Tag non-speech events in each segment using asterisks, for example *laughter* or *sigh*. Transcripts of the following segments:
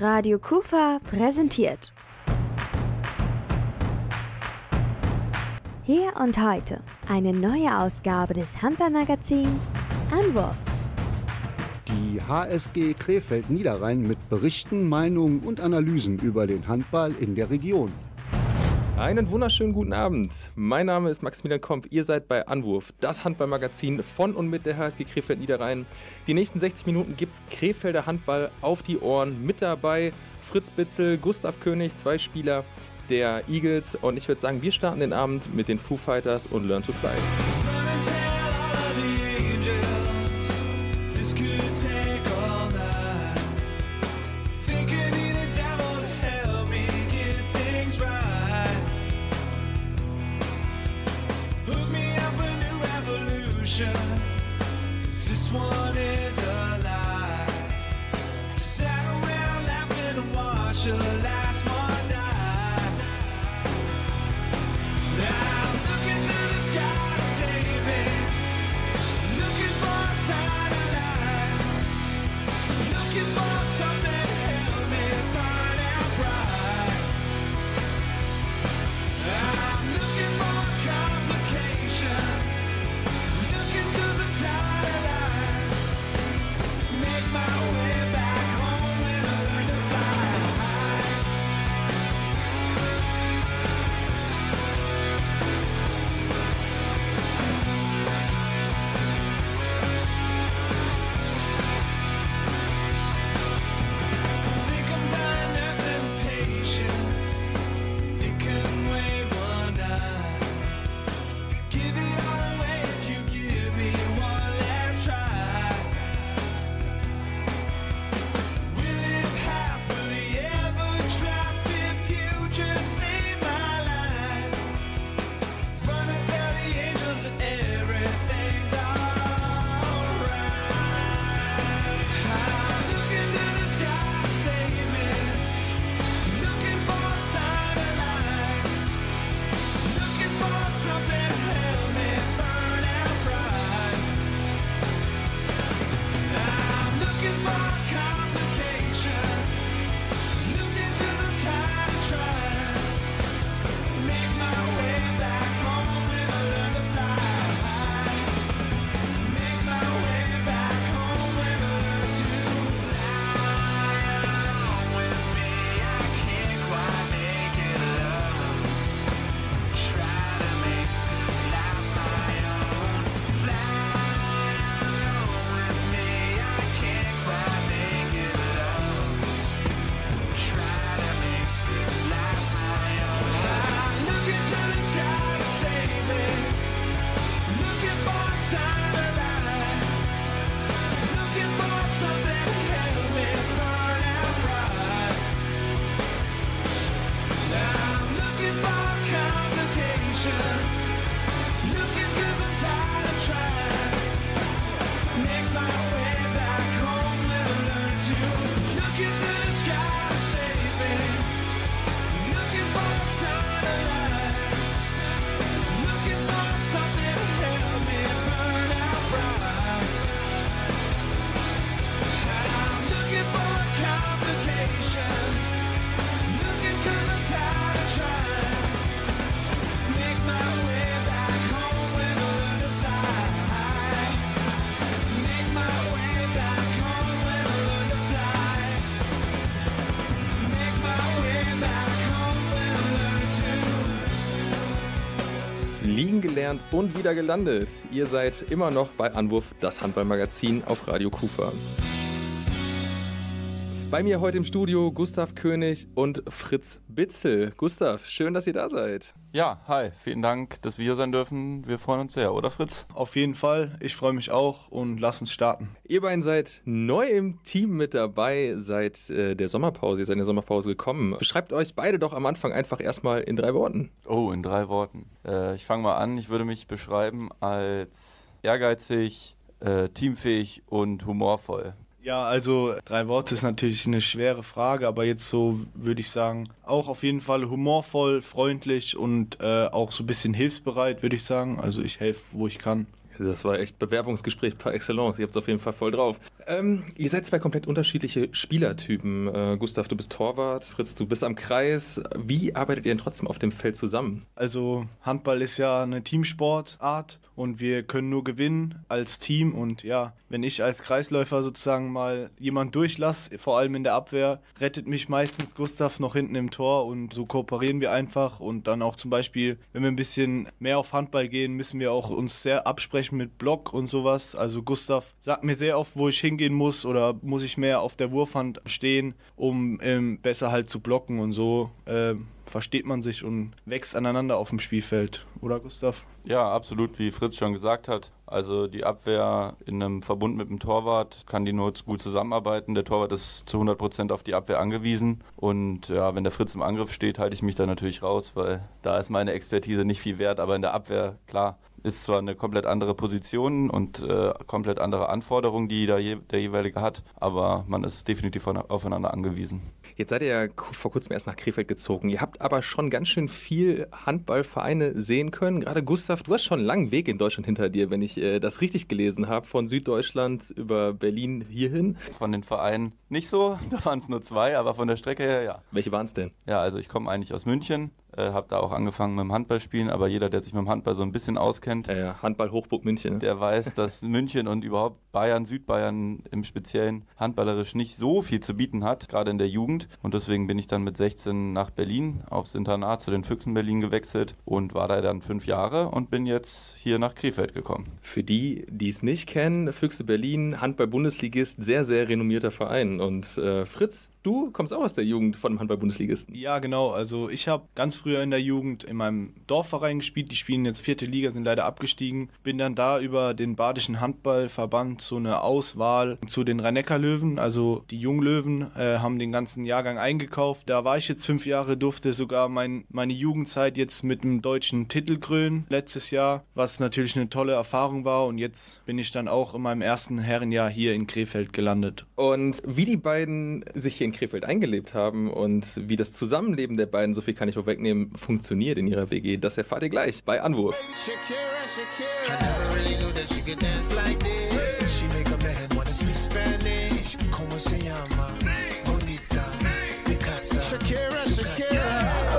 Radio Kufa präsentiert. Hier und heute eine neue Ausgabe des Handballmagazins Anwurf. Die HSG Krefeld Niederrhein mit Berichten, Meinungen und Analysen über den Handball in der Region. Einen wunderschönen guten Abend. Mein Name ist Maximilian Komp. Ihr seid bei Anwurf, das Handballmagazin von und mit der HSG Krefeld Niederrhein. Die nächsten 60 Minuten gibt's Krefelder Handball auf die Ohren. Mit dabei Fritz Bitzel, Gustav König, zwei Spieler der Eagles. Und ich würde sagen, wir starten den Abend mit den Foo Fighters und Learn to Fly. Gelernt und wieder gelandet. Ihr seid immer noch bei Anwurf, das Handballmagazin auf Radio Kufa. Bei mir heute im Studio Gustav König und Fritz Bitzel. Gustav, schön, dass ihr da seid. Ja, hi, vielen Dank, dass wir hier sein dürfen. Wir freuen uns sehr, oder Fritz? Auf jeden Fall. Ich freue mich auch und lass uns starten. Ihr beiden seid neu im Team mit dabei seit äh, der Sommerpause. Ihr seid in der Sommerpause gekommen. Beschreibt euch beide doch am Anfang einfach erstmal in drei Worten. Oh, in drei Worten. Äh, ich fange mal an. Ich würde mich beschreiben als ehrgeizig, äh, teamfähig und humorvoll. Ja, also drei Worte ist natürlich eine schwere Frage, aber jetzt so würde ich sagen, auch auf jeden Fall humorvoll, freundlich und äh, auch so ein bisschen hilfsbereit, würde ich sagen. Also ich helfe, wo ich kann. Das war echt Bewerbungsgespräch par excellence. Ihr habt es auf jeden Fall voll drauf. Ähm, ihr seid zwei komplett unterschiedliche Spielertypen. Äh, Gustav, du bist Torwart, Fritz, du bist am Kreis. Wie arbeitet ihr denn trotzdem auf dem Feld zusammen? Also Handball ist ja eine Teamsportart und wir können nur gewinnen als Team und ja, wenn ich als Kreisläufer sozusagen mal jemand durchlasse, vor allem in der Abwehr, rettet mich meistens Gustav noch hinten im Tor und so kooperieren wir einfach und dann auch zum Beispiel, wenn wir ein bisschen mehr auf Handball gehen, müssen wir auch uns sehr absprechen mit Block und sowas. Also Gustav sagt mir sehr oft, wo ich hingehen muss oder muss ich mehr auf der Wurfhand stehen, um ähm, besser halt zu blocken und so. ähm, versteht man sich und wächst aneinander auf dem Spielfeld, oder Gustav? Ja, absolut, wie Fritz schon gesagt hat. Also die Abwehr in einem Verbund mit dem Torwart kann die nur gut zusammenarbeiten. Der Torwart ist zu 100% auf die Abwehr angewiesen. Und ja, wenn der Fritz im Angriff steht, halte ich mich da natürlich raus, weil da ist meine Expertise nicht viel wert. Aber in der Abwehr, klar, ist zwar eine komplett andere Position und äh, komplett andere Anforderungen, die da je, der jeweilige hat, aber man ist definitiv von, aufeinander angewiesen. Jetzt seid ihr ja vor kurzem erst nach Krefeld gezogen. Ihr habt aber schon ganz schön viel Handballvereine sehen können. Gerade Gustav, du hast schon einen langen Weg in Deutschland hinter dir, wenn ich äh, das richtig gelesen habe. Von Süddeutschland über Berlin hierhin. Von den Vereinen nicht so, *laughs* da waren es nur zwei, aber von der Strecke her ja. Welche waren es denn? Ja, also ich komme eigentlich aus München, äh, habe da auch angefangen mit dem Handballspielen, aber jeder, der sich mit dem Handball so ein bisschen auskennt, Äh, Handball Hochburg München. der weiß, *laughs* dass München und überhaupt Bayern, Südbayern im Speziellen handballerisch nicht so viel zu bieten hat, gerade in der Jugend. Und deswegen bin ich dann mit 16 nach Berlin aufs Internat zu den Füchsen Berlin gewechselt und war da dann fünf Jahre und bin jetzt hier nach Krefeld gekommen. Für die, die es nicht kennen, Füchse Berlin, Handball-Bundesligist, sehr, sehr renommierter Verein. Und äh, Fritz, du kommst auch aus der Jugend von dem Handball-Bundesligisten. Ja, genau. Also ich habe ganz früher in der Jugend in meinem Dorfverein gespielt. Die spielen jetzt vierte Liga, sind leider abgestiegen. Bin dann da über den Badischen Handballverband zu einer Auswahl zu den Rhein-Neckar-Löwen. Also die Junglöwen äh, haben den ganzen Jahrgang eingekauft. Da war ich jetzt fünf Jahre, durfte sogar mein, meine Jugendzeit jetzt mit einem deutschen Titel krönen letztes Jahr, was natürlich eine tolle Erfahrung war. Und jetzt bin ich dann auch in meinem ersten Herrenjahr hier in Krefeld gelandet. Und wie die beiden sich hier in Krefeld eingelebt haben und wie das Zusammenleben der beiden, so viel kann ich vorwegnehmen, funktioniert in ihrer WG, das erfahrt ihr gleich bei Anwurf.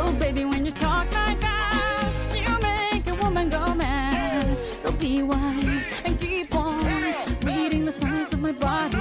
Oh, baby, when you talk like that, you make a woman go mad. So be wise and keep on reading the signs of my body.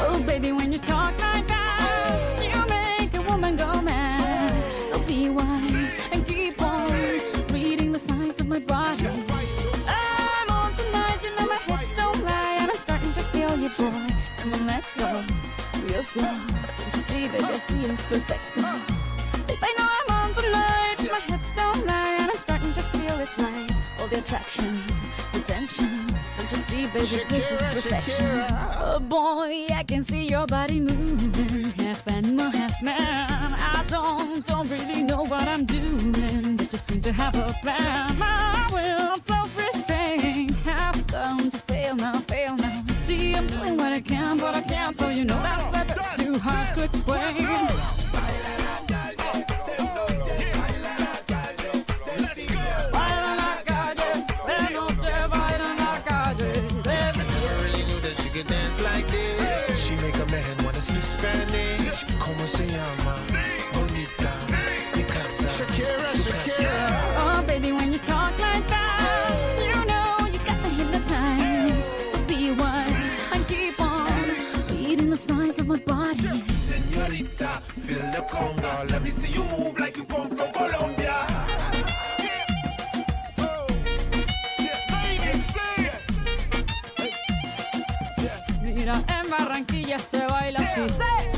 Oh, baby, when you talk like that, you make a woman go mad. So be wise and keep on reading the signs of my body. I'm on tonight, you know my hips don't lie, and I'm starting to feel you, boy. Come on, let's go real slow. Don't you see, baby, it's perfect. I know I'm on tonight, my hips don't lie, and I'm starting to feel it's right. All the attraction, the tension. Don't you see, baby, this is perfection. Shakira. Oh boy, I can see your body moving, half animal, half man. I don't, don't really know what I'm doing, but just seem to have a plan. My will, self-restraint, have come to fail now, fail now. See, I'm doing what I can, but I can't, so you know that's a bit too hard to explain. Signs my body. Senorita, feel the conga. Let me see you move like you come from Colombia. Oh. Mira, en Barranquilla se baila así. En Barranquilla se baila así.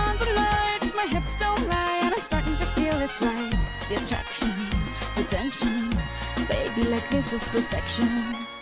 tonight, my hips don't lie, and I'm starting to feel it's right. The attraction, the tension. Baby, like this is perfection.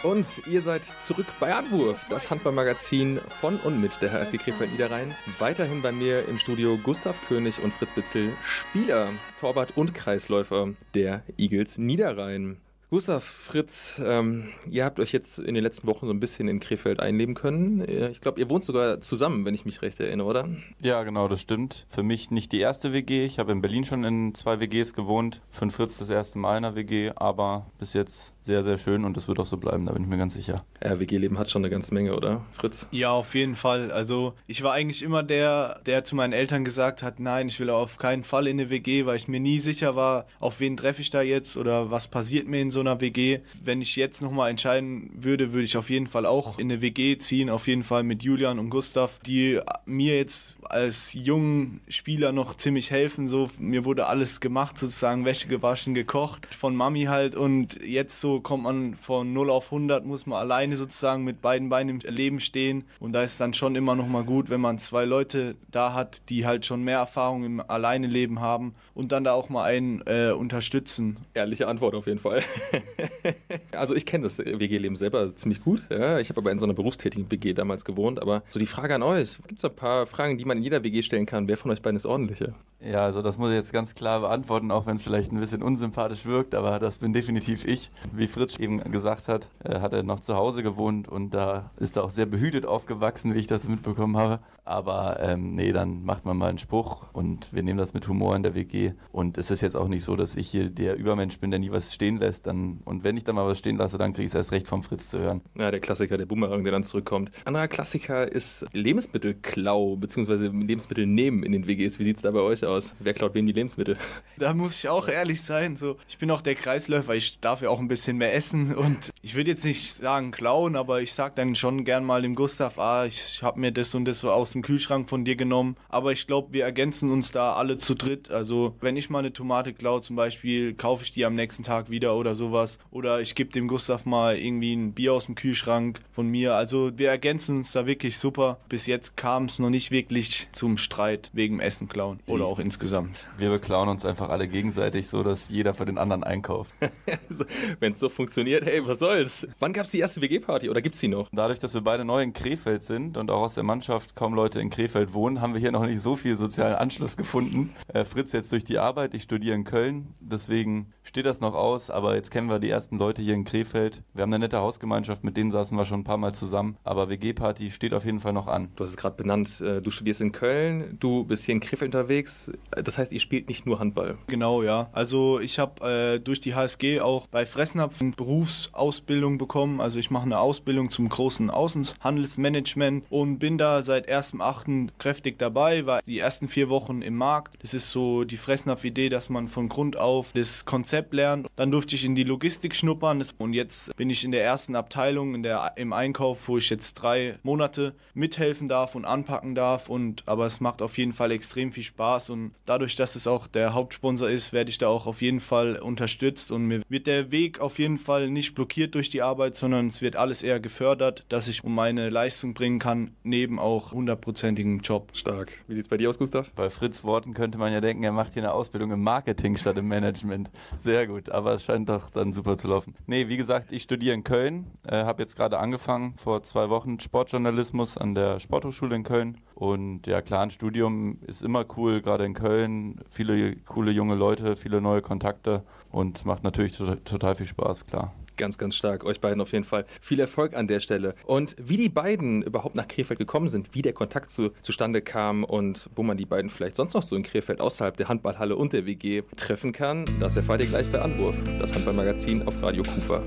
Und ihr seid zurück bei Anwurf, das Handballmagazin von und mit der HSG Krefeld Niederrhein. Weiterhin bei mir im Studio Gustav König und Fritz Bitzel, Spieler, Torwart und Kreisläufer der Eagles Niederrhein. Gustav, Fritz, ähm, ihr habt euch jetzt in den letzten Wochen so ein bisschen in Krefeld einleben können. Ich glaube, ihr wohnt sogar zusammen, wenn ich mich recht erinnere, oder? Ja, genau, das stimmt. Für mich nicht die erste WG. Ich habe in Berlin schon in zwei WGs gewohnt. Für den Fritz das erste Mal in einer WG, aber bis jetzt sehr, sehr schön und das wird auch so bleiben, da bin ich mir ganz sicher. Ja, WG-Leben hat schon eine ganze Menge, oder, Fritz? Ja, auf jeden Fall. Also ich war eigentlich immer der, der zu meinen Eltern gesagt hat, nein, ich will auf keinen Fall in eine WG, weil ich mir nie sicher war, auf wen treffe ich da jetzt oder was passiert mir in so einer WG. Wenn ich jetzt nochmal entscheiden würde, würde ich auf jeden Fall auch in eine WG ziehen, auf jeden Fall mit Julian und Gustav, die mir jetzt als jungen Spieler noch ziemlich helfen. So, mir wurde alles gemacht, sozusagen Wäsche gewaschen, gekocht von Mami halt und jetzt so kommt man von 0 auf 100, muss man alleine sozusagen mit beiden Beinen im Leben stehen und da ist dann schon immer noch mal gut, wenn man zwei Leute da hat, die halt schon mehr Erfahrung im Alleineleben haben und dann da auch mal einen äh, unterstützen. Ehrliche Antwort auf jeden Fall. *laughs* *laughs* also ich kenne das WG-Leben selber ziemlich gut. Ja. Ich habe aber in so einer berufstätigen WG damals gewohnt. Aber so die Frage an euch, gibt es ein paar Fragen, die man in jeder WG stellen kann? Wer von euch beiden ist ordentlicher? Ja, also das muss ich jetzt ganz klar beantworten, auch wenn es vielleicht ein bisschen unsympathisch wirkt, aber das bin definitiv ich. Wie Fritz eben gesagt hat, äh, hat er noch zu Hause gewohnt und da ist er auch sehr behütet aufgewachsen, wie ich das mitbekommen habe. Aber ähm, nee, dann macht man mal einen Spruch und wir nehmen das mit Humor in der WG. Und es ist jetzt auch nicht so, dass ich hier der Übermensch bin, der nie was stehen lässt. Dann, und wenn ich dann mal was stehen lasse, dann kriege ich es erst recht vom Fritz zu hören. Ja, der Klassiker, der Boomerang, der dann zurückkommt. Anderer Klassiker ist Lebensmittelklau bzw. Lebensmittel nehmen in den WGs. Wie sieht es da bei euch aus? Wer klaut wem die Lebensmittel? Da muss ich auch ehrlich sein, so ich bin auch der Kreisläufer, ich darf ja auch ein bisschen mehr essen und ich würde jetzt nicht sagen klauen, aber ich sag dann schon gern mal dem Gustav, ah, ich habe mir das und das so aus dem Kühlschrank von dir genommen, aber ich glaube, wir ergänzen uns da alle zu dritt. Also wenn ich mal eine Tomate klaue zum Beispiel, kaufe ich die am nächsten Tag wieder oder sowas oder ich gebe dem Gustav mal irgendwie ein Bier aus dem Kühlschrank von mir. Also wir ergänzen uns da wirklich super. Bis jetzt kam es noch nicht wirklich zum Streit wegen Essen klauen oder auch insgesamt. Wir beklauen uns einfach alle gegenseitig, so dass jeder für den anderen einkauft. *laughs* Wenn es so funktioniert, hey, was soll's? Wann gab es die erste WG-Party oder gibt's die noch? Dadurch, dass wir beide neu in Krefeld sind und auch aus der Mannschaft kaum Leute in Krefeld wohnen, haben wir hier noch nicht so viel sozialen Anschluss gefunden. Äh, Fritz jetzt durch die Arbeit, ich studiere in Köln, deswegen steht das noch aus, aber jetzt kennen wir die ersten Leute hier in Krefeld. Wir haben eine nette Hausgemeinschaft, mit denen saßen wir schon ein paar Mal zusammen, aber WG-Party steht auf jeden Fall noch an. Du hast es gerade benannt, äh, du studierst in Köln, du bist hier in Krefeld unterwegs. Das heißt, ihr spielt nicht nur Handball. Genau, ja. Also ich habe äh, durch die HSG auch bei Fressnapf eine Berufsausbildung bekommen. Also ich mache eine Ausbildung zum großen Außenhandelsmanagement und bin da seit 1.8. kräftig dabei, war die ersten vier Wochen im Markt. Das ist so die Fressnapf-Idee, dass man von Grund auf das Konzept lernt. Dann durfte ich in die Logistik schnuppern und jetzt bin ich in der ersten Abteilung in der, im Einkauf, wo ich jetzt drei Monate mithelfen darf und anpacken darf. Und aber es macht auf jeden Fall extrem viel Spaß und dadurch, dass es auch der Hauptsponsor ist, werde ich da auch auf jeden Fall unterstützt und mir wird der Weg auf jeden Fall nicht blockiert durch die Arbeit, sondern es wird alles eher gefördert, dass ich um meine Leistung bringen kann, neben auch hundertprozentigen Job. Stark. Wie sieht's bei dir aus, Gustav? Bei Fritz Worten könnte man ja denken, er macht hier eine Ausbildung im Marketing statt im Management. Sehr gut, aber es scheint doch dann super zu laufen. Nee, wie gesagt, ich studiere in Köln, äh, habe jetzt gerade angefangen, vor zwei Wochen Sportjournalismus an der Sporthochschule in Köln. Und ja, klar, ein Studium ist immer cool, gerade in Köln. Viele coole junge Leute, viele neue Kontakte und macht natürlich to total viel Spaß, klar. Ganz, ganz stark. Euch beiden auf jeden Fall viel Erfolg an der Stelle. Und wie die beiden überhaupt nach Krefeld gekommen sind, wie der Kontakt zu, zustande kam und wo man die beiden vielleicht sonst noch so in Krefeld außerhalb der Handballhalle und der WG treffen kann, das erfahrt ihr gleich bei Anwurf. Das Handballmagazin auf Radio Kufa.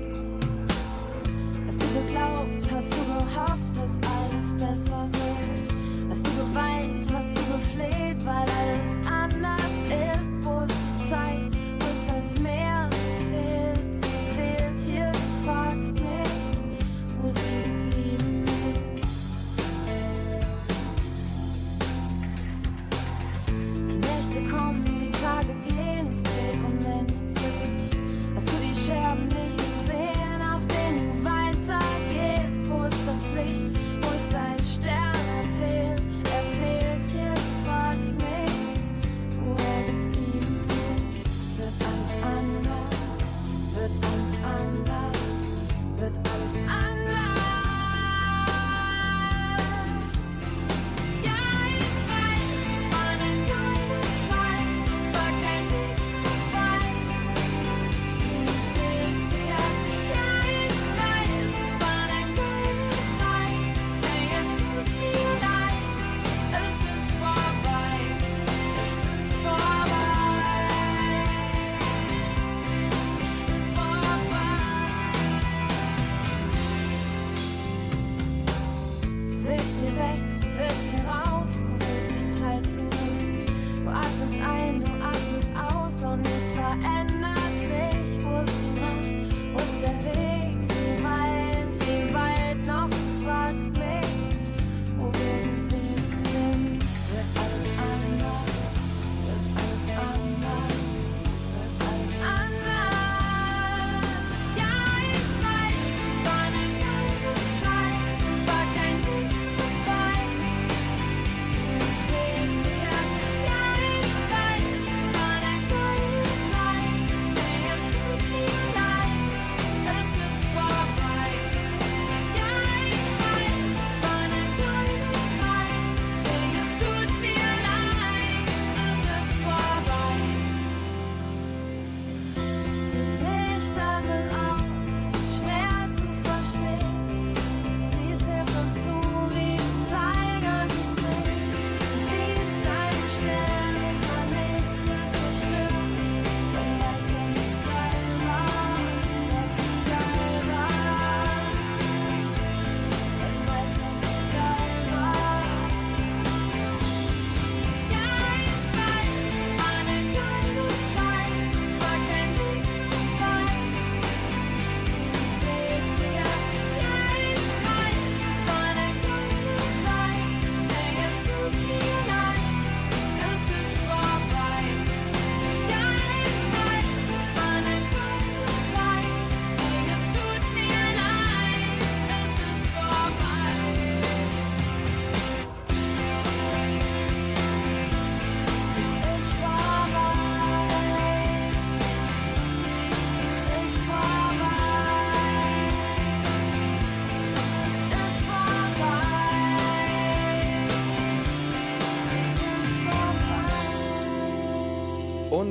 Hast du geglaubt, hast du gehofft, dass alles besser wird? Hast du geweint, hast du gefleht, weil alles anders ist, wo es Zeit, wo ist das Meer? Nächte kommen, die Tage gehen, es dreht Momente zurück. Hast du die Scherben nicht gesehen,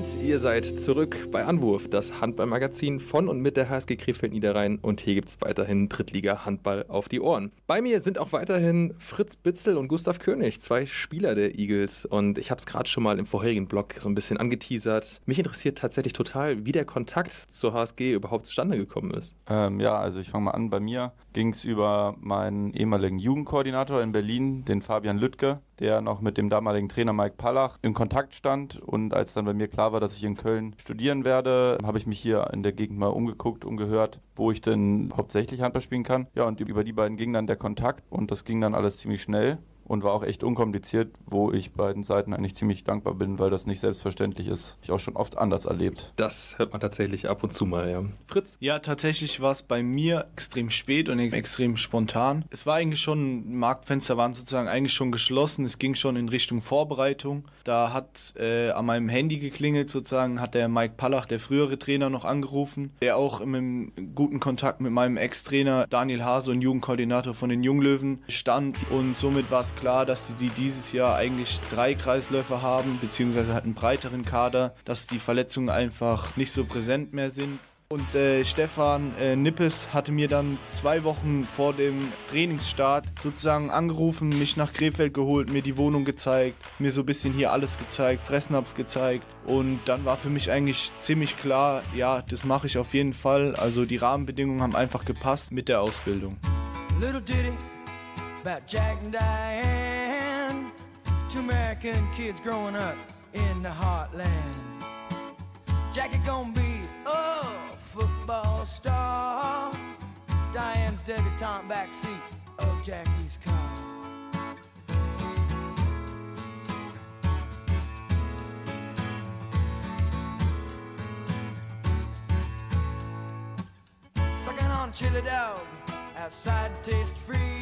Und ihr seid zurück bei Anwurf, das Handballmagazin von und mit der HSG Krefeld Niederrhein. Und hier gibt es weiterhin Drittliga Handball auf die Ohren. Bei mir sind auch weiterhin Fritz Bitzel und Gustav König, zwei Spieler der Eagles. Und ich habe es gerade schon mal im vorherigen Blog so ein bisschen angeteasert. Mich interessiert tatsächlich total, wie der Kontakt zur HSG überhaupt zustande gekommen ist. Ähm, ja, also ich fange mal an. Bei mir ging es über meinen ehemaligen Jugendkoordinator in Berlin, den Fabian Lüttke, der noch mit dem damaligen Trainer Mike Pallach in Kontakt stand. Und als dann bei mir klar war, dass ich in Köln studieren werde, habe ich mich hier in der Gegend mal umgeguckt, umgehört, wo ich denn hauptsächlich Handball spielen kann. Ja, und über die beiden ging dann der Kontakt und das ging dann alles ziemlich schnell. Und war auch echt unkompliziert, wo ich beiden Seiten eigentlich ziemlich dankbar bin, weil das nicht selbstverständlich ist. Ich auch schon oft anders erlebt. Das hört man tatsächlich ab und zu mal, ja. Fritz? Ja, tatsächlich war es bei mir extrem spät und extrem spontan. Es war eigentlich schon, Marktfenster waren sozusagen eigentlich schon geschlossen. Es ging schon in Richtung Vorbereitung. Da hat äh, an meinem Handy geklingelt sozusagen, hat der Mike Pallach, der frühere Trainer, noch angerufen, der auch im guten Kontakt mit meinem Ex-Trainer Daniel Hase und Jugendkoordinator von den Junglöwen stand. Und somit war es klar, dass die dieses Jahr eigentlich drei Kreisläufer haben, beziehungsweise halt einen breiteren Kader, dass die Verletzungen einfach nicht so präsent mehr sind. Und äh, Stefan äh, Nippes hatte mir dann zwei Wochen vor dem Trainingsstart sozusagen angerufen, mich nach Krefeld geholt, mir die Wohnung gezeigt, mir so ein bisschen hier alles gezeigt, Fressnapf gezeigt. Und dann war für mich eigentlich ziemlich klar, ja, das mache ich auf jeden Fall. Also die Rahmenbedingungen haben einfach gepasst mit der Ausbildung. Little ditty about Jack and Diane, two American kids growing up in the heartland. Jackie gonna be a football star. Diane's debutante backseat of Jackie's car. Sucking on chili dog outside taste free.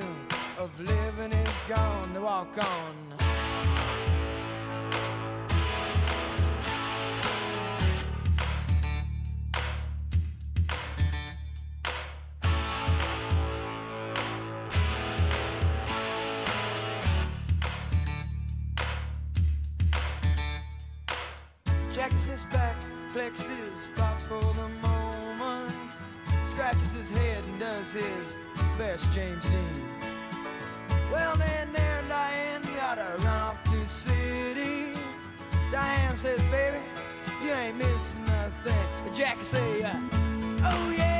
of living is gone. To walk on. Jackie sits back, flexes thoughts for the moment, scratches his head and does his best James Dean. Well, then there Diane gotta run off to city. Diane says, baby, you ain't missing nothing. But Jackie say, uh, oh yeah,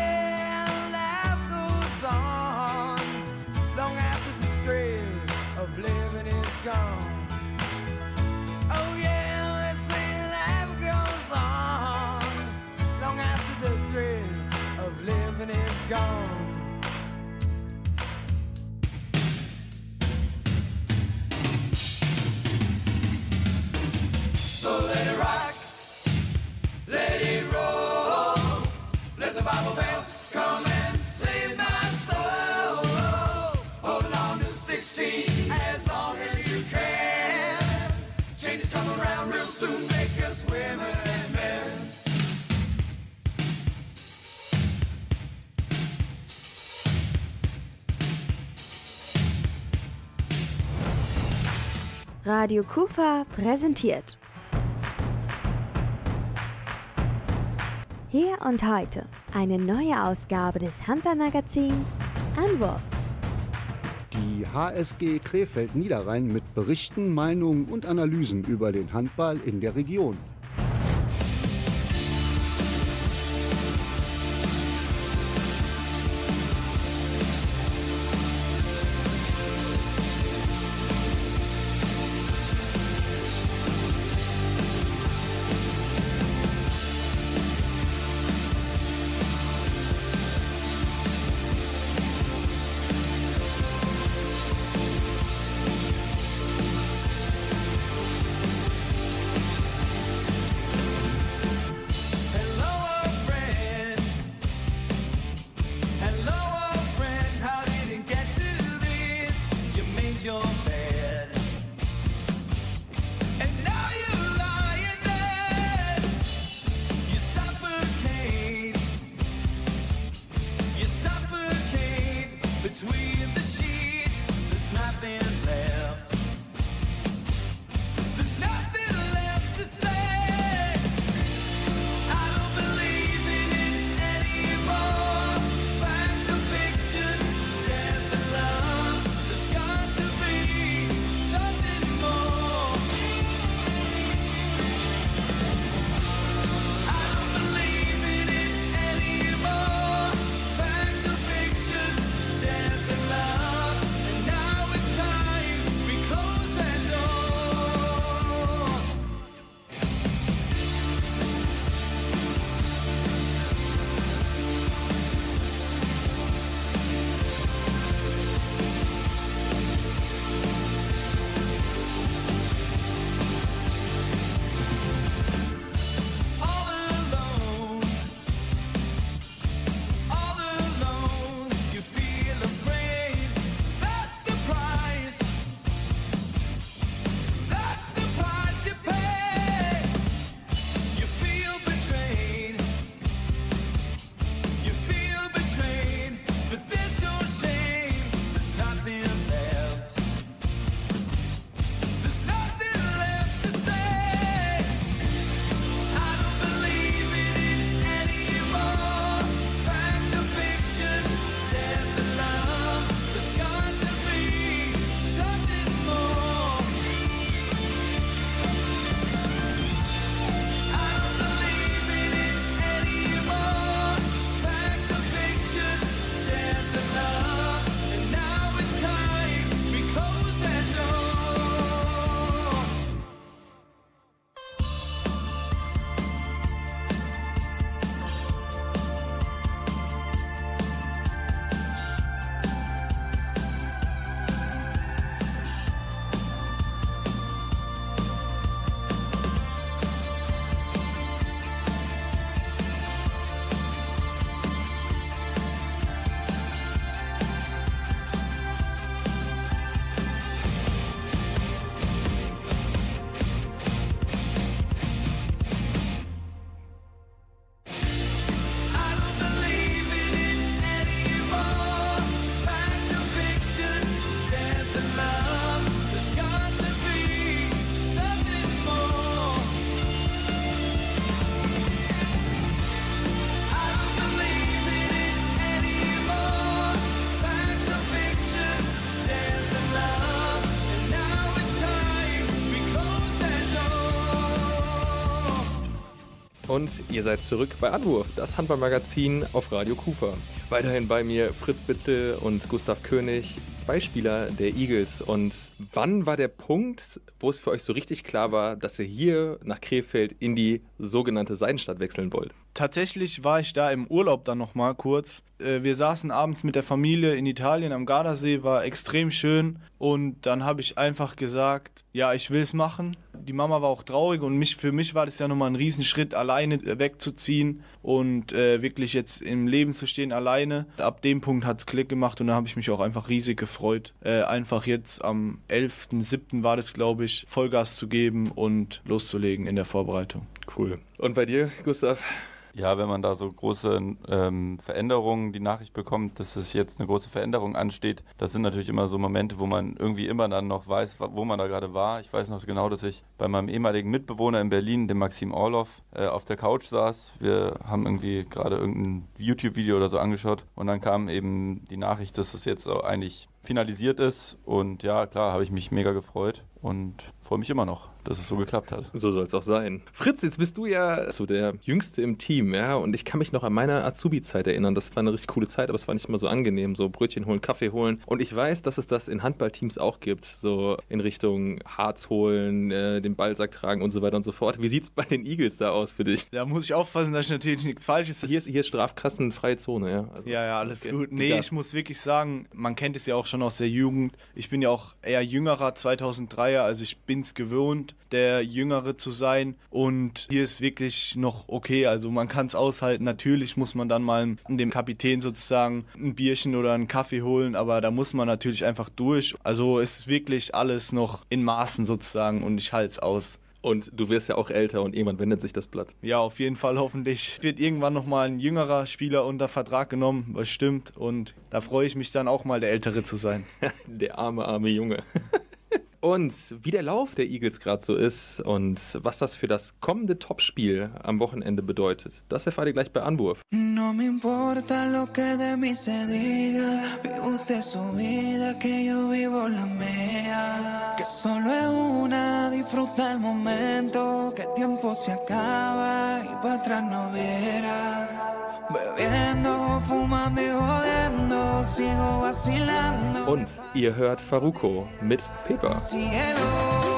Radio Kufa präsentiert. Hier und heute eine neue Ausgabe des Hamper-Magazins Anwurf. Die HSG Krefeld Niederrhein mit Berichten, Meinungen und Analysen über den Handball in der Region. Und ihr seid zurück bei Anwurf, das Handballmagazin auf Radio Kufa. Weiterhin bei mir Fritz Bitzel und Gustav König, zwei Spieler der Eagles. Und wann war der Punkt, wo es für euch so richtig klar war, dass ihr hier nach Krefeld in die sogenannte Seidenstadt wechseln wollt? Tatsächlich war ich da im Urlaub dann noch mal kurz. Äh, Wir saßen abends mit der Familie in Italien am Gardasee, war extrem schön und dann habe ich einfach gesagt, ja, ich will es machen. Die Mama war auch traurig und mich, für mich war das ja nochmal ein Riesenschritt, alleine äh, wegzuziehen und äh, wirklich jetzt im Leben zu stehen, alleine. Ab dem Punkt hat es Klick gemacht und da habe ich mich auch einfach riesig gefreut, äh, einfach jetzt am 11.07. war das, glaube ich, Vollgas zu geben und loszulegen in der Vorbereitung. Cool. Und bei dir, Gustav? Ja, wenn man da so große ähm, Veränderungen, die Nachricht bekommt, dass es jetzt eine große Veränderung ansteht, das sind natürlich immer so Momente, wo man irgendwie immer dann noch weiß, wo man da gerade war. Ich weiß noch genau, dass ich bei meinem ehemaligen Mitbewohner in Berlin, dem Maxim Orloff, äh, auf der Couch saß. Wir haben irgendwie gerade irgendein YouTube-Video oder so angeschaut und dann kam eben die Nachricht, dass es jetzt eigentlich finalisiert ist und ja, klar, habe ich mich mega gefreut und freue mich immer noch, dass es so geklappt hat. So soll es auch sein. Fritz, jetzt bist du ja so der Jüngste im Team, ja, und ich kann mich noch an meine Azubi-Zeit erinnern. Das war eine richtig coole Zeit, aber es war nicht immer so angenehm, so Brötchen holen, Kaffee holen. Und ich weiß, dass es das in Handballteams auch gibt, so in Richtung Harz holen, äh, den Ballsack tragen und so weiter und so fort. Wie sieht's bei den Eagles da aus für dich? Da muss ich aufpassen, dass ich natürlich nichts Falsches Hier ist, hier ist strafkassenfreie Zone, ja. Also, Ja, ja, alles okay. gut. Nee, Egal. ich muss wirklich sagen, man kennt es ja auch schon aus der Jugend. Ich bin ja auch eher jüngerer 2003er, also ich bin's gewohnt, der Jüngere zu sein. Und hier ist wirklich noch okay, also man kann es aushalten. Natürlich muss man dann mal dem Kapitän sozusagen ein Bierchen oder einen Kaffee holen, aber da muss man natürlich einfach durch. Also es ist wirklich alles noch in Maßen sozusagen und ich halte es aus. Und du wirst ja auch älter und irgendwann wendet sich das Blatt. Ja, auf jeden Fall hoffentlich wird irgendwann nochmal ein jüngerer Spieler unter Vertrag genommen, was stimmt. Und da freue ich mich dann auch mal der Ältere zu sein. *laughs* Der arme, arme Junge. *laughs* Und wie der Lauf der Eagles gerade so ist und was das für das kommende Topspiel am Wochenende bedeutet, das erfahrt ihr gleich bei Anwurf. No me importa lo que de mí se diga, vive usted su vida, que yo vivo la mía. Que solo es una, disfruta el momento, que el tiempo se acaba y para atrás no verá. Bebiendo, fumando y jodiendo. Und ihr hört Faruko mit Pepa. Pepa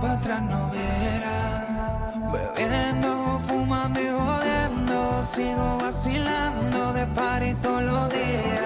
para atrás no verá. Bebiendo, fumando y jodiendo, sigo vacilando de party todos los días.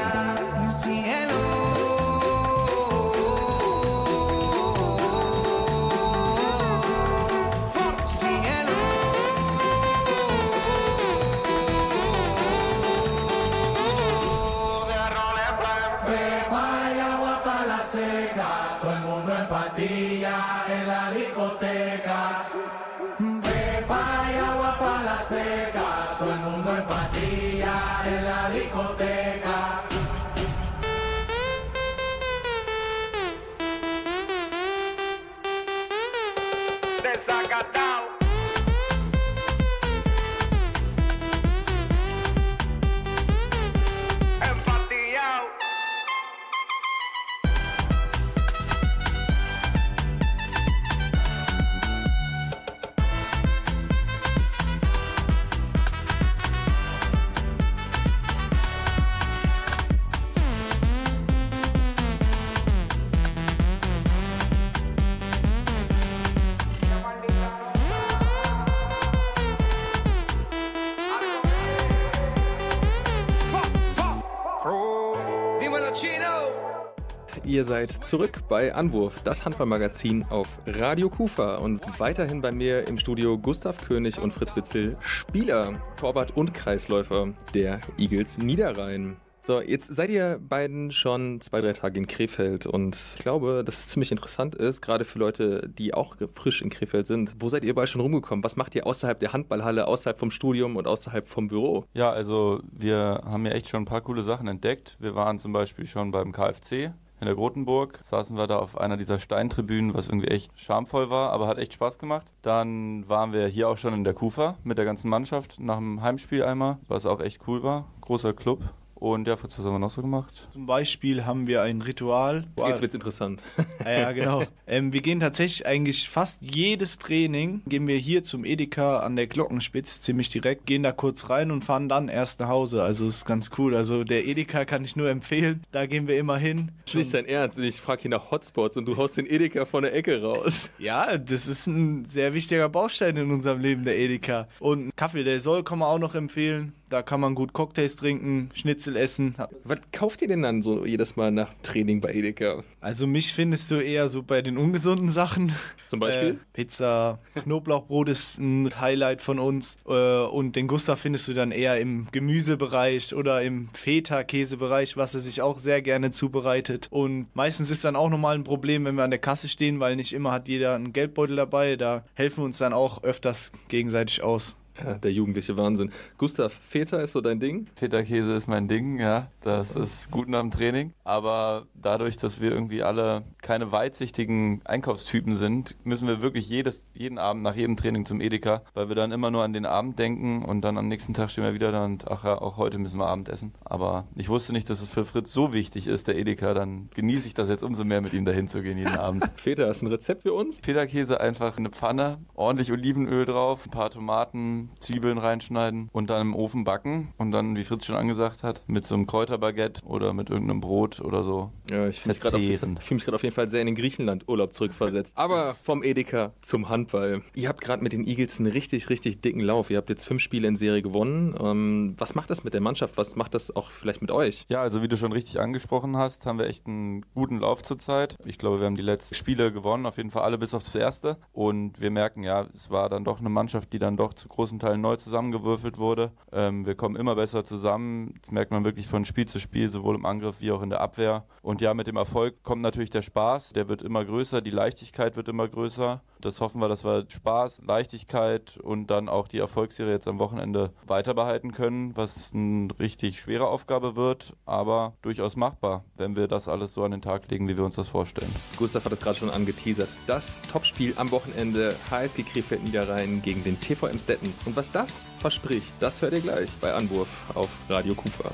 Zurück bei Anwurf, das Handballmagazin auf Radio Kufa und weiterhin bei mir im Studio Gustav König und Fritz Witzel, Spieler, Torwart und Kreisläufer der Eagles Niederrhein. So, jetzt seid ihr beiden schon zwei, drei Tage in Krefeld und ich glaube, dass es ziemlich interessant ist, gerade für Leute, die auch frisch in Krefeld sind. Wo seid ihr überall schon rumgekommen? Was macht ihr außerhalb der Handballhalle, außerhalb vom Studium und außerhalb vom Büro? Ja, also wir haben ja echt schon ein paar coole Sachen entdeckt. Wir waren zum Beispiel schon beim KFC in der Grotenburg. Saßen wir da auf einer dieser Steintribünen, was irgendwie echt charmvoll war, aber hat echt Spaß gemacht. Dann waren wir hier auch schon in der Kufa mit der ganzen Mannschaft nach dem Heimspiel einmal, was auch echt cool war. Großer Club. Und ja, Fritz, was haben wir noch so gemacht? Zum Beispiel haben wir ein Ritual. Jetzt wird's interessant. Ja, ja genau. *laughs* ähm, wir gehen tatsächlich eigentlich fast jedes Training, gehen wir hier zum Edeka an der Glockenspitz ziemlich direkt, gehen da kurz rein und fahren dann erst nach Hause. Also ist ganz cool. Also der Edeka kann ich nur empfehlen. Da gehen wir immer hin. Das ist nicht dein Ernst. Ich frage hier nach Hotspots und du haust den Edeka von der Ecke raus. *laughs* Ja, das ist ein sehr wichtiger Baustein in unserem Leben, der Edeka. Und Kaffee der Soll kann man auch noch empfehlen. Da kann man gut Cocktails trinken, Schnitzel essen. Was kauft ihr denn dann so jedes Mal nach Training bei Edeka? Also mich findest du eher so bei den ungesunden Sachen. Zum Beispiel? Äh, Pizza, Knoblauchbrot ist ein Highlight von uns. Äh, und den Gustav findest du dann eher im Gemüsebereich oder im Feta-Käsebereich, was er sich auch sehr gerne zubereitet. Und meistens ist dann auch nochmal ein Problem, wenn wir an der Kasse stehen, weil nicht immer hat jeder einen Geldbeutel dabei. Da helfen wir uns dann auch öfters gegenseitig aus. Ja, der jugendliche Wahnsinn. Gustav, Feta ist so dein Ding? Feta-Käse ist mein Ding, ja. Das ist gut nach dem Training. Aber dadurch, dass wir irgendwie alle keine weitsichtigen Einkaufstypen sind, müssen wir wirklich jedes, jeden Abend nach jedem Training zum Edeka, weil wir dann immer nur an den Abend denken und dann am nächsten Tag stehen wir wieder da und ach ja, auch heute müssen wir Abend essen. Aber ich wusste nicht, dass es für Fritz so wichtig ist, der Edeka. Dann genieße ich das jetzt umso mehr, mit ihm dahin zu gehen jeden Abend. *laughs* Feta, hast du ein Rezept für uns? Feta-Käse einfach in eine Pfanne, ordentlich Olivenöl drauf, ein paar Tomaten, Zwiebeln reinschneiden und dann im Ofen backen und dann, wie Fritz schon angesagt hat, mit so einem Kräuterbaguette oder mit irgendeinem Brot oder so Ja, ich fühle mich gerade auf jeden Fall sehr in den Griechenland-Urlaub zurückversetzt. Aber vom Edeka zum Handball. Ihr habt gerade mit den Eagles einen richtig, richtig dicken Lauf. Ihr habt jetzt fünf Spiele in Serie gewonnen. Ähm, was macht das mit der Mannschaft? Was macht das auch vielleicht mit euch? Ja, also wie du schon richtig angesprochen hast, haben wir echt einen guten Lauf zurzeit. Ich glaube, wir haben die letzten Spiele gewonnen, auf jeden Fall alle bis aufs erste. Und wir merken, ja, es war dann doch eine Mannschaft, die dann doch zu großen Teilen neu zusammengewürfelt wurde. Ähm, wir kommen immer besser zusammen. Das merkt man wirklich von Spiel zu Spiel, sowohl im Angriff wie auch in der Abwehr. Und ja, mit dem Erfolg kommt natürlich der Spaß. Der wird immer größer, die Leichtigkeit wird immer größer. Das hoffen wir, dass wir Spaß, Leichtigkeit und dann auch die Erfolgsserie jetzt am Wochenende weiter behalten können, was eine richtig schwere Aufgabe wird, aber durchaus machbar, wenn wir das alles so an den Tag legen, wie wir uns das vorstellen. Gustav hat es gerade schon angeteasert. Das Topspiel am Wochenende HSG Krefeld Niederrhein gegen den TVM Stetten. Und was das verspricht, das hört ihr gleich bei Anwurf auf Radio Kufa.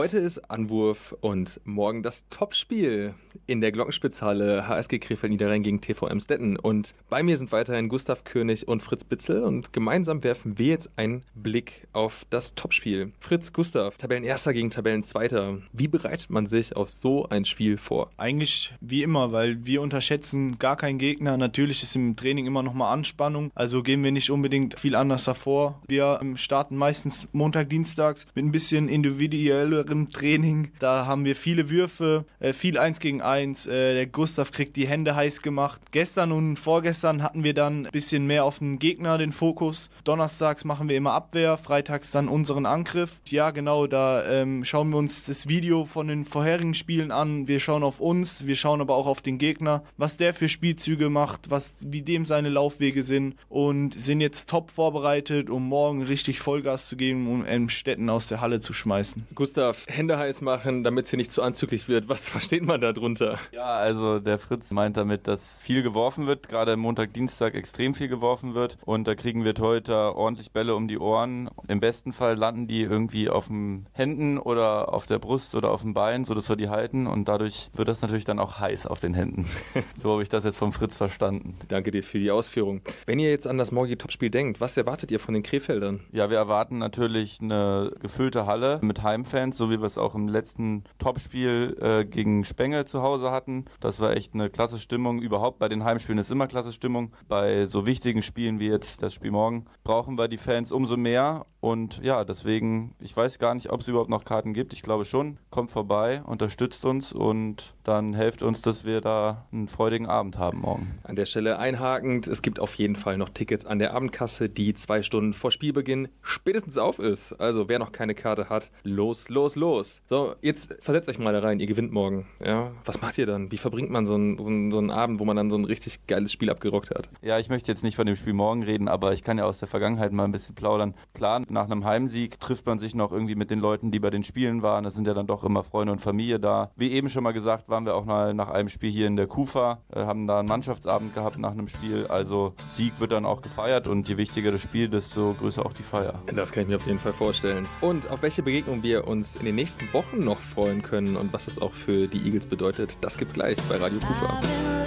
Heute ist Anwurf und morgen das Topspiel in der Glockenspitzhalle HSG Krefeld Niederrhein gegen TV Emstetten. Und bei mir sind weiterhin Gustav König und Fritz Bitzel und gemeinsam werfen wir jetzt einen Blick auf das Topspiel. Fritz, Gustav, Tabellenerster gegen Tabellenzweiter. Wie bereitet man sich auf so ein Spiel vor? Eigentlich wie immer, weil wir unterschätzen gar keinen Gegner. Natürlich ist im Training immer noch mal Anspannung, also gehen wir nicht unbedingt viel anders davor. Wir ähm, starten meistens Montag, Dienstags mit ein bisschen individuellerem Training. Da haben wir viele Würfe, äh, viel 1 gegen 1. Äh, der Gustav kriegt die Hände heiß gemacht. Gestern und vorgestern hatten wir dann ein bisschen mehr auf den Gegner den Fokus. Donnerstags machen wir immer Abwehr, freitags dann unseren Angriff. Ja, genau, da ähm, schauen wir uns das Video von den vorherigen Spielen an. Wir schauen auf uns, wir schauen aber auch auf den Gegner, was der für Spielzüge macht, was wie dem seine Laufwege sind und sind jetzt top vorbereitet, um morgen richtig Vollgas zu geben, um ähm, Städten aus der Halle zu schmeißen. Gustav, Hände heiß machen, damit es hier nicht zu anzüglich wird. Was *laughs* versteht man da drunter? Ja, also der Fritz meint damit, dass viel geworfen wird, gerade Montag, Dienstag extrem viel geworfen wird und da kriegen wir Torhüter ordentlich Bälle um die Ohren. Im besten Fall landen die irgendwie auf den Händen oder auf der Brust oder auf dem Bein, sodass wir die halten und dadurch wird das natürlich dann auch heiß auf den Händen. *laughs* so habe ich das jetzt vom Fritz verstanden. Danke dir für die Ausführung. Wenn ihr jetzt an das morgige Topspiel denkt, was erwartet ihr von den Krefeldern? Ja, wir erwarten natürlich eine gefüllte Halle mit Heimfans, so wie wir es auch im letzten Topspiel äh, gegen Spenge zu Hause hatten. Das war echt eine klasse Stimmung. Überhaupt bei den Heimspielen ist immer klasse Stimmung. Bei so wichtigen Spielen wie jetzt das Spiel morgen brauchen wir die Fans umso mehr. Und ja, deswegen, ich weiß gar nicht, ob es überhaupt noch Karten gibt. Ich glaube schon. Kommt vorbei, unterstützt uns und dann helft uns, dass wir da einen freudigen Abend haben morgen. An der Stelle einhakend, es gibt auf jeden Fall noch Tickets an der Abendkasse, die zwei Stunden vor Spielbeginn spätestens auf ist. Also wer noch keine Karte hat, los, los, los. So, jetzt versetzt euch mal da rein, ihr gewinnt morgen. Ja, was macht ihr dann? Wie verbringt man so einen, so, einen, so einen Abend, wo man dann so ein richtig geiles Spiel abgerockt hat? Ja, ich möchte jetzt nicht von dem Spiel morgen reden, aber ich kann ja aus der Vergangenheit mal ein bisschen plaudern. Klar, nach einem Heimsieg trifft man sich noch irgendwie mit den Leuten, die bei den Spielen waren. Das sind ja dann doch immer Freunde und Familie da. Wie eben schon mal gesagt, waren wir auch mal nach einem Spiel hier in der Kufa, äh, haben da einen Mannschaftsabend gehabt nach einem Spiel. Also Sieg wird dann auch gefeiert und je wichtiger das Spiel, desto größer auch die Feier. Das kann ich mir auf jeden Fall vorstellen. Und auf welche Begegnung wir uns in den nächsten Wochen noch freuen können und was das auch für die Eagles bedeutet, das gibt's gleich bei Radio Kufa.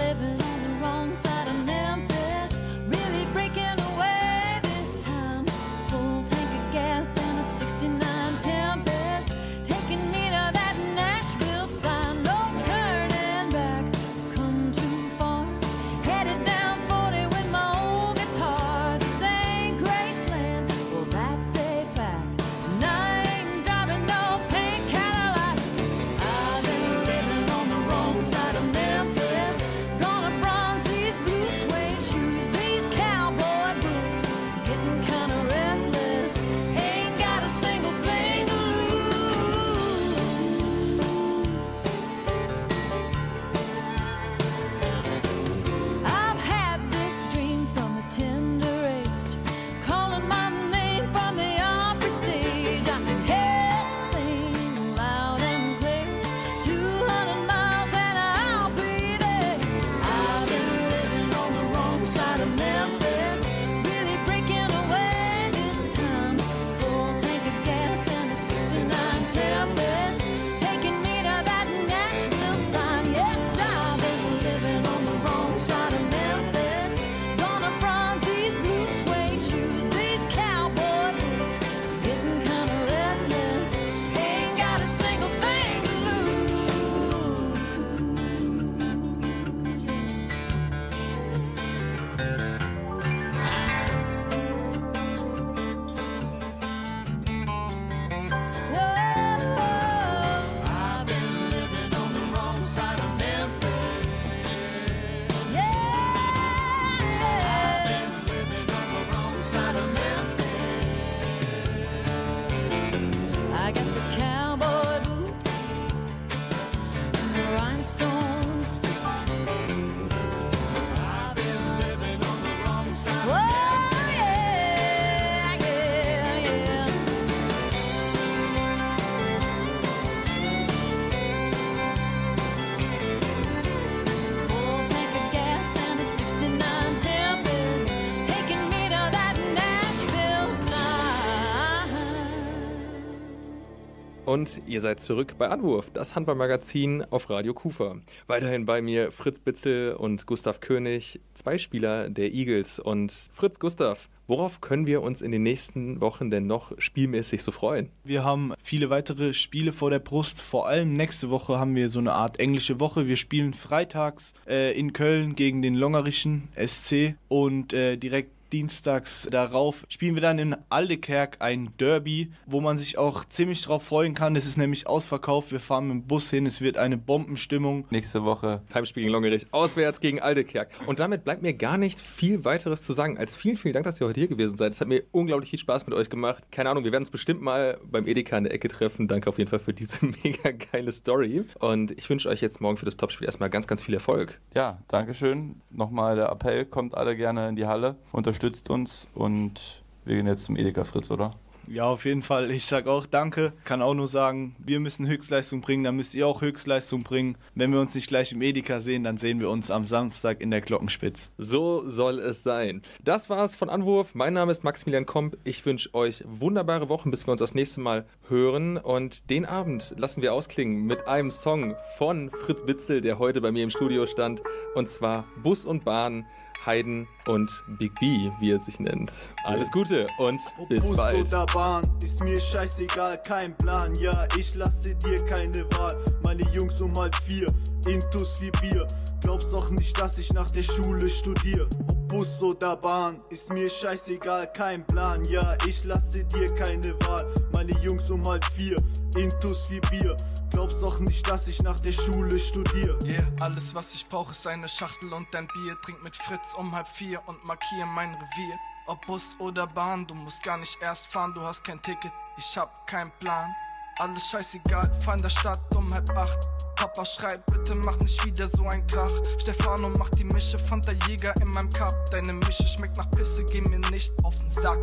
Und ihr seid zurück bei Anwurf, das Handballmagazin auf Radio Kufa. Weiterhin bei mir Fritz Bitzel und Gustav König, zwei Spieler der Eagles. Und Fritz, Gustav, worauf können wir uns in den nächsten Wochen denn noch spielmäßig so freuen? Wir haben viele weitere Spiele vor der Brust. Vor allem nächste Woche haben wir so eine Art englische Woche. Wir spielen freitags äh, in Köln gegen den Longerischen SC und äh, direkt dienstags darauf spielen wir dann in Aldekerk ein Derby, wo man sich auch ziemlich drauf freuen kann. Es ist nämlich ausverkauft. Wir fahren mit dem Bus hin. Es wird eine Bombenstimmung. Nächste Woche Heimspiel gegen Longerich, auswärts gegen Aldekerk. Und damit bleibt mir gar nicht viel weiteres zu sagen, als vielen, vielen Dank, dass ihr heute hier gewesen seid. Es hat mir unglaublich viel Spaß mit euch gemacht. Keine Ahnung, wir werden uns bestimmt mal beim Edeka in der Ecke treffen. Danke auf jeden Fall für diese *laughs* mega geile Story. Und ich wünsche euch jetzt morgen für das Topspiel erstmal ganz, ganz viel Erfolg. Ja, Dankeschön. Nochmal der Appell, kommt alle gerne in die Halle, unterstützt uns und wir gehen jetzt zum Edeka Fritz, oder? Ja, auf jeden Fall. Ich sag auch Danke. Kann auch nur sagen, wir müssen Höchstleistung bringen, dann müsst ihr auch Höchstleistung bringen. Wenn wir uns nicht gleich im Edeka sehen, dann sehen wir uns am Samstag in der Glockenspitz. So soll es sein. Das war's von Anwurf. Mein Name ist Maximilian Komp. Ich wünsche euch wunderbare Wochen, bis wir uns das nächste Mal hören. Und den Abend lassen wir ausklingen mit einem Song von Fritz Bitzel, der heute bei mir im Studio stand. Und zwar Bus und Bahn. Heiden und Big B, wie er sich nennt. Alles Gute und bis Bus bald. oder Bahn, ist mir scheißegal, kein Plan. Ja, ich lasse dir keine Wahl. Meine Jungs um halb vier, Intus wie Bier. Glaubst doch nicht, dass ich nach der Schule studiere. Ob Bus oder Bahn, ist mir scheißegal, kein Plan. Ja, ich lasse dir keine Wahl. Meine Jungs um halb vier, Intus wie Bier. Glaubst doch nicht, dass ich nach der Schule studiere. Yeah, alles was ich brauche ist eine Schachtel und ein Bier. Trink mit Fritz um halb vier und markiere mein Revier. Ob Bus oder Bahn, du musst gar nicht erst fahren, du hast kein Ticket, ich hab keinen Plan. Alles scheißegal, fahr in der Stadt um halb acht. Papa schreibt, bitte mach nicht wieder so ein Krach. Stefano macht die Mische, fand der Jäger in meinem Cup. Deine Mische schmeckt nach Pisse, geh mir nicht auf den Sack.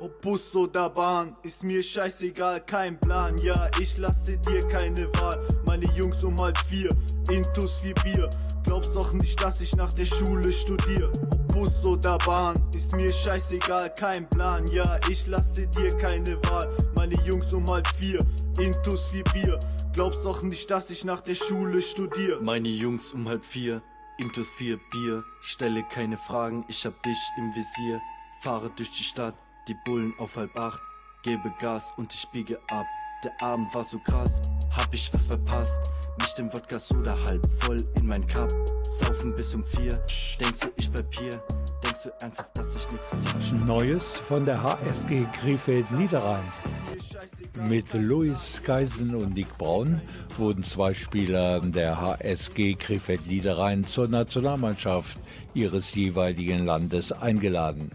Ob Bus oder Bahn, ist mir scheißegal, kein Plan. Ja, ich lasse dir keine Wahl. Meine Jungs um halb vier, Intus wie Bier. Glaubst doch nicht, dass ich nach der Schule studiere. Ob Bus oder Bahn, ist mir scheißegal, kein Plan. Ja, ich lasse dir keine Wahl. Meine Jungs um halb vier, Intus wie Bier. Glaubst doch nicht, dass ich nach der Schule studiere. Meine Jungs um halb vier, Intus vier Bier. Stelle keine Fragen, ich hab dich im Visier. Fahre durch die Stadt, die Bullen auf halb acht. Gebe Gas und ich biege ab. Der Abend war so krass, hab ich was verpasst. Mich dem Wodka Soda halb voll in mein Cup. Saufen bis um vier. Denkst du, ich hier? Denkst du ernsthaft, dass ich nichts? Neues von der HSG Krefeld Niederrhein. Mit Luis Geisen und Nick Braun wurden zwei Spieler der HSG Krefeld Niederrhein zur Nationalmannschaft ihres jeweiligen Landes eingeladen.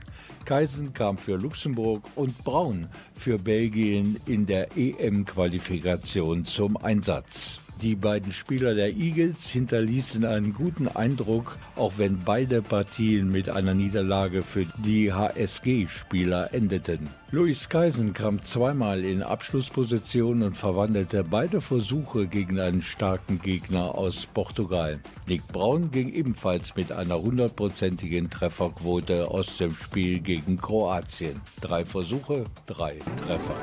Geisen kam für Luxemburg und Braun für Belgien in der EM-Qualifikation zum Einsatz. Die beiden Spieler der Eagles hinterließen einen guten Eindruck, auch wenn beide Partien mit einer Niederlage für die HSG-Spieler endeten. Luis Geisen kam zweimal in Abschlussposition und verwandelte beide Versuche gegen einen starken Gegner aus Portugal. Nick Braun ging ebenfalls mit einer hundertprozentigen Trefferquote aus dem Spiel gegen Kroatien. Drei Versuche, drei Treffer.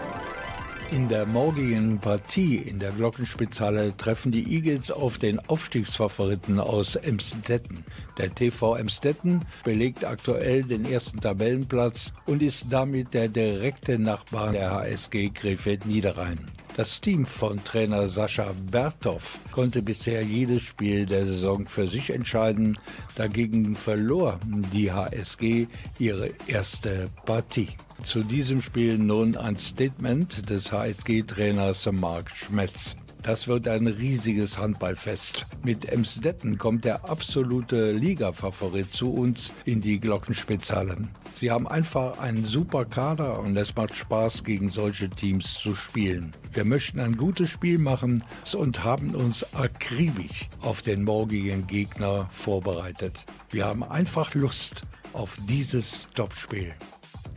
In der morgigen Partie in der Glockenspitzhalle treffen die Eagles auf den Aufstiegsfavoriten aus Emstetten. Der TV Emstetten belegt aktuell den ersten Tabellenplatz und ist damit der direkte Nachbar der HSG Krefeld Niederrhein. Das Team von Trainer Sascha Berthoff konnte bisher jedes Spiel der Saison für sich entscheiden. Dagegen verlor die HSG ihre erste Partie. Zu diesem Spiel nun ein Statement des HSG-Trainers Marc Schmetz. Das wird ein riesiges Handballfest. Mit Emsdetten kommt der absolute Liga-Favorit zu uns in die Glockenspitzhalle. Sie haben einfach einen super Kader und es macht Spaß, gegen solche Teams zu spielen. Wir möchten ein gutes Spiel machen und haben uns akribisch auf den morgigen Gegner vorbereitet. Wir haben einfach Lust auf dieses Topspiel.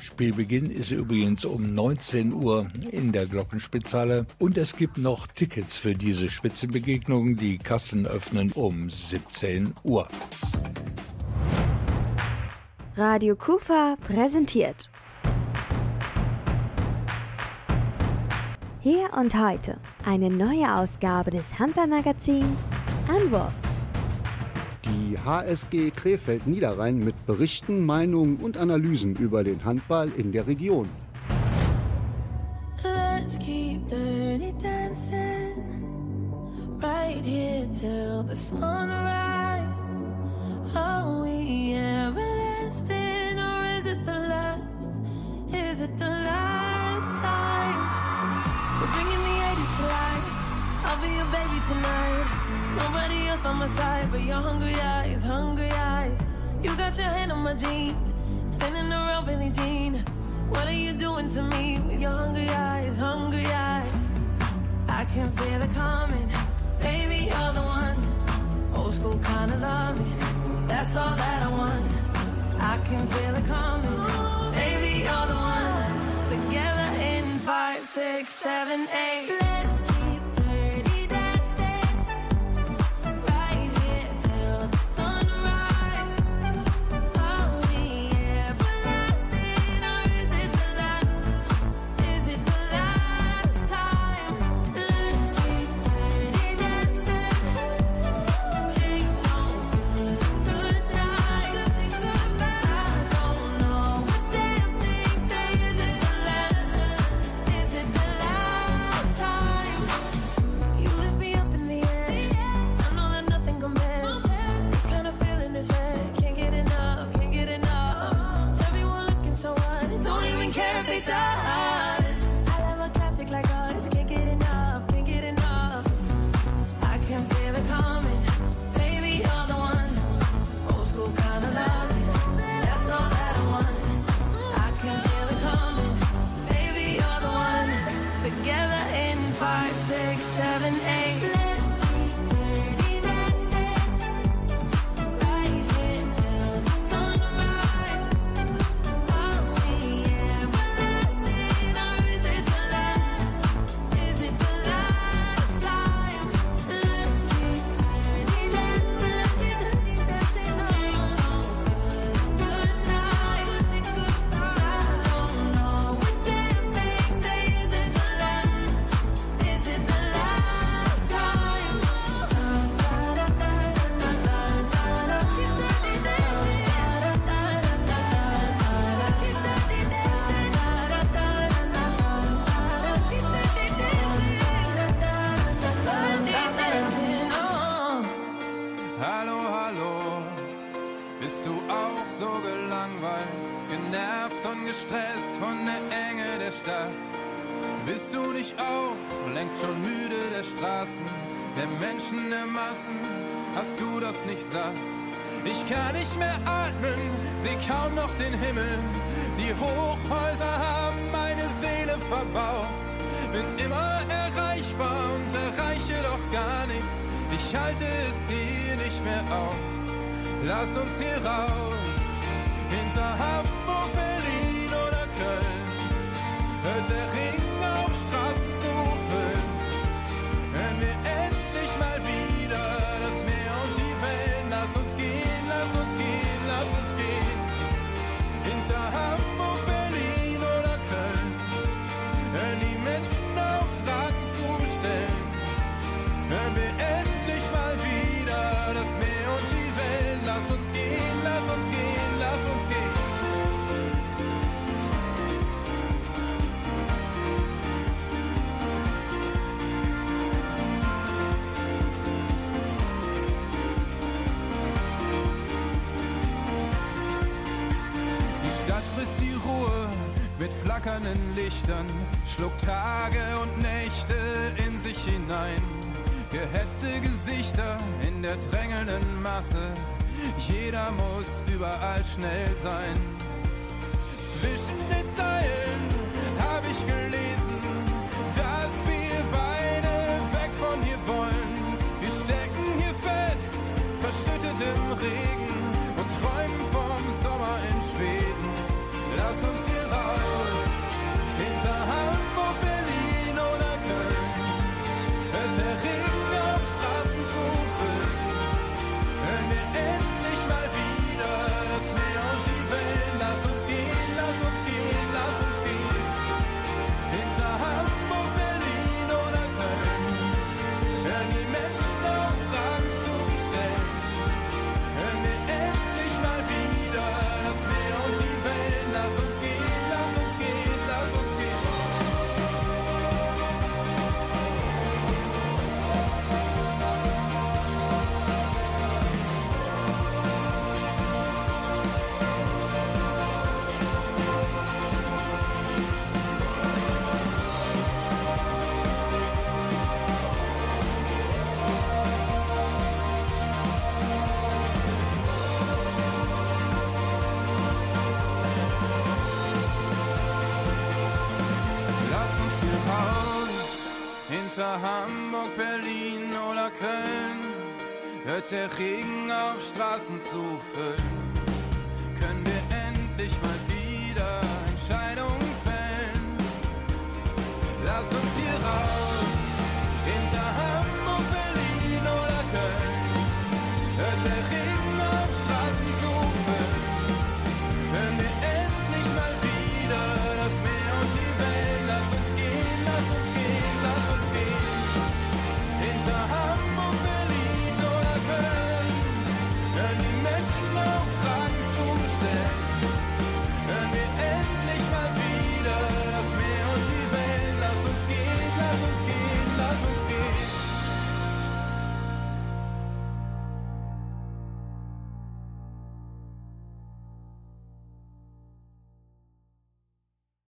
Spielbeginn ist übrigens um 19 Uhr in der Glockenspitzhalle und es gibt noch Tickets für diese Spitzenbegegnung. Die Kassen öffnen um 17 Uhr. Radio Kufa präsentiert. Hier und heute eine neue Ausgabe des Hamper-Magazins Anwurf. Die HSG Krefeld Niederrhein mit Berichten, Meinungen und Analysen über den Handball in der Region. Let's keep dirty dancing right here till the sunrise. Are we everlasting or is it the last? Is it the last I'll be your baby tonight. Nobody else by my side but your hungry eyes, hungry eyes. You got your hand on my jeans, spinning around Billie Jean. What are you doing to me with your hungry eyes, hungry eyes? I can feel it coming, baby, you're the one. Old school kind of loving, that's all that I want. I can feel it coming, baby, you're the one. Together in five, six, seven, eight. Let's satt? Ich kann nicht mehr atmen, seh kaum noch den Himmel. Die Hochhäuser haben meine Seele verbaut. Bin immer erreichbar und erreiche doch gar nichts. Ich halte es hier nicht mehr aus. Lass uns hier raus, hinter Hamburg, Berlin oder Köln. Hört der Ring auf Straßen Hinter Hamburg, Berlin flackernden Lichtern, schluckt Tage und Nächte in sich hinein. Gehetzte Gesichter in der drängelnden Masse, jeder muss überall schnell sein. Zwischen den Zeilen hinter Hamburg, Berlin oder Köln. Hört der Regen auf Straßen zu füllen. Können wir endlich mal